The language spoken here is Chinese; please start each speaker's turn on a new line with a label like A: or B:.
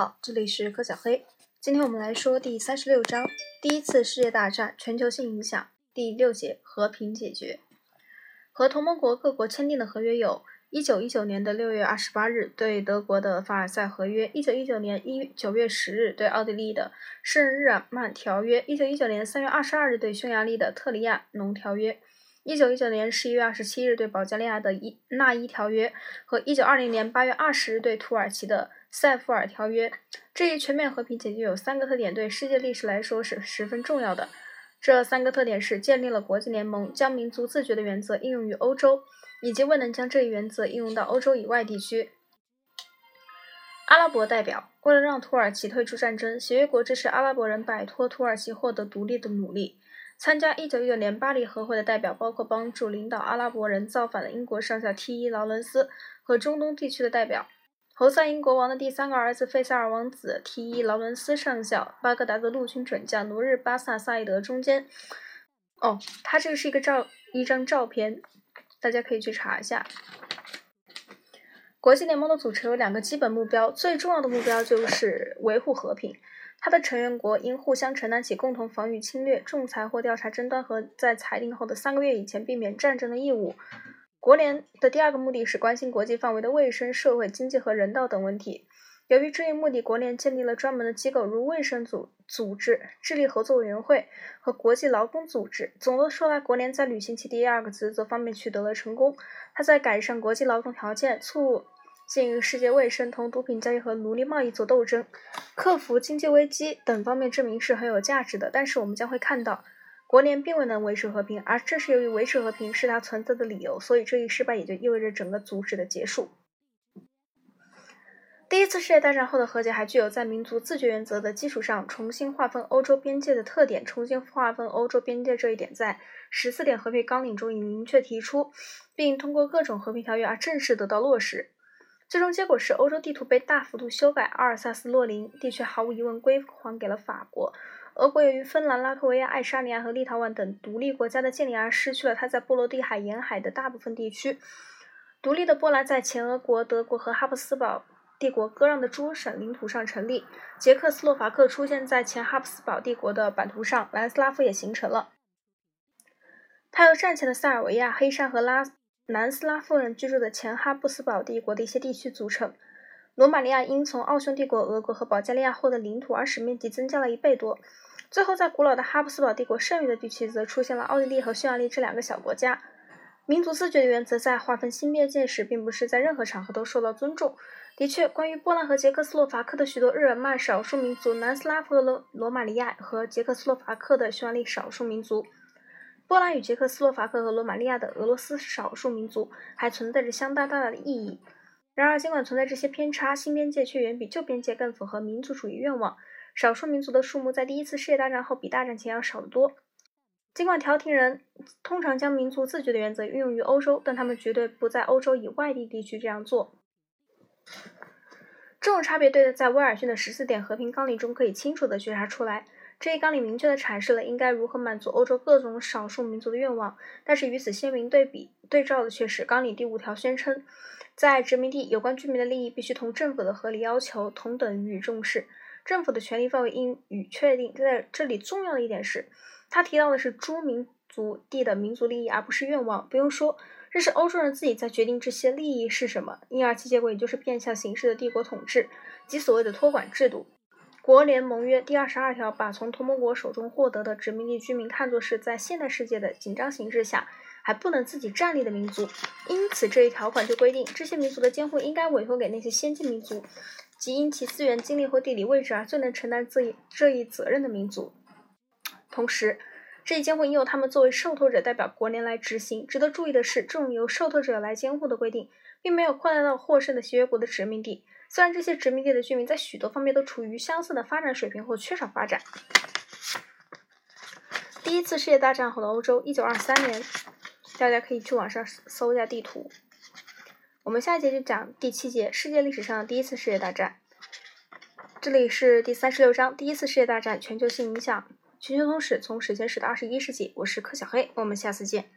A: 好，这里是柯小黑。今天我们来说第三十六章：第一次世界大战全球性影响。第六节和平解决。和同盟国各国签订的合约有：一九一九年的六月二十八日对德国的凡尔赛合约，一九一九年一九月十日对奥地利的圣日耳曼条约，一九一九年三月二十二日对匈牙利的特里亚农条约。一九一九年十一月二十七日对保加利亚的伊纳伊条约和一九二零年八月二十日对土耳其的塞夫尔条约，这一全面和平解决有三个特点，对世界历史来说是十分重要的。这三个特点是建立了国际联盟，将民族自觉的原则应用于欧洲，以及未能将这一原则应用到欧洲以外地区。阿拉伯代表为了让土耳其退出战争，协约国支持阿拉伯人摆脱土耳其获得独立的努力。参加1919年巴黎和会的代表包括帮助领导阿拉伯人造反的英国上校 T.E. 劳伦斯和中东地区的代表。侯赛因国王的第三个儿子费萨尔王子 T.E. 劳伦斯上校，巴格达的陆军准将努日巴萨萨伊德中间。哦，他这个是一个照一张照片，大家可以去查一下。国际联盟的组成有两个基本目标，最重要的目标就是维护和平。他的成员国应互相承担起共同防御侵略、仲裁或调查争端和在裁定后的三个月以前避免战争的义务。国联的第二个目的是关心国际范围的卫生、社会、经济和人道等问题。由于这一目的，国联建立了专门的机构，如卫生组组织、智力合作委员会和国际劳工组织。总的说来，国联在履行其第二个职责方面取得了成功。他在改善国际劳动条件、促。进世界卫生、同毒品交易和奴隶贸易作斗争、克服经济危机等方面证明是很有价值的。但是我们将会看到，国联并未能维持和平，而正是由于维持和平是它存在的理由，所以这一失败也就意味着整个组织的结束。第一次世界大战后的和解还具有在民族自觉原则的基础上重新划分欧洲边界的特点。重新划分欧洲边界这一点在十四点和平纲领中已明确提出，并通过各种和平条约而正式得到落实。最终结果是，欧洲地图被大幅度修改，阿尔萨斯、洛林地区毫无疑问归还给了法国。俄国由于芬兰、拉脱维亚、爱沙尼亚和立陶宛等独立国家的建立而失去了它在波罗的海沿海的大部分地区。独立的波兰在前俄国、德国和哈布斯堡帝国割让的诸省领土上成立，捷克斯洛伐克出现在前哈布斯堡帝国的版图上，南斯拉夫也形成了。它由战前的塞尔维亚、黑山和拉。南斯拉夫人居住的前哈布斯堡帝国的一些地区组成。罗马尼亚因从奥匈帝国、俄国和保加利亚获得领土而使面积增加了一倍多。最后，在古老的哈布斯堡帝国剩余的地区，则出现了奥地利和匈牙利这两个小国家。民族自觉的原则在划分新边界时，并不是在任何场合都受到尊重。的确，关于波兰和捷克斯洛伐克的许多日耳曼少数民族、南斯拉夫和罗罗马尼亚和捷克斯洛伐克的匈牙利少数民族。波兰与捷克斯洛伐克和罗马尼亚的俄罗斯少数民族还存在着相当大的意义。然而，尽管存在这些偏差，新边界却远比旧边界更符合民族主义愿望。少数民族的数目在第一次世界大战后比大战前要少得多。尽管调停人通常将民族自觉的原则运用于欧洲，但他们绝对不在欧洲以外地地区这样做。这种差别对在威尔逊的十四点和平纲领中可以清楚地觉察出来。这一纲领明确地阐释了应该如何满足欧洲各种少数民族的愿望，但是与此鲜明对比对照的却是纲领第五条宣称，在殖民地有关居民的利益必须同政府的合理要求同等予以重视，政府的权力范围应予确定。在这里重要的一点是，他提到的是诸民族地的民族利益，而不是愿望。不用说，这是欧洲人自己在决定这些利益是什么，因而其结果也就是变相形式的帝国统治及所谓的托管制度。国联盟约第二十二条把从同盟国手中获得的殖民地居民看作是在现代世界的紧张形势下还不能自己站立的民族，因此这一条款就规定，这些民族的监护应该委托给那些先进民族即因其资源、精力或地理位置而最能承担这一这一责任的民族。同时，这一监护应由他们作为受托者代表国联来执行。值得注意的是，这种由受托者来监护的规定，并没有扩大到获胜的协约国的殖民地。虽然这些殖民地的居民在许多方面都处于相似的发展水平或缺少发展。第一次世界大战后的欧洲，一九二三年，大家可以去网上搜一下地图。我们下一节就讲第七节世界历史上的第一次世界大战。这里是第三十六章第一次世界大战全球性影响，全球通史从史前史到二十一世纪。我是柯小黑，我们下次见。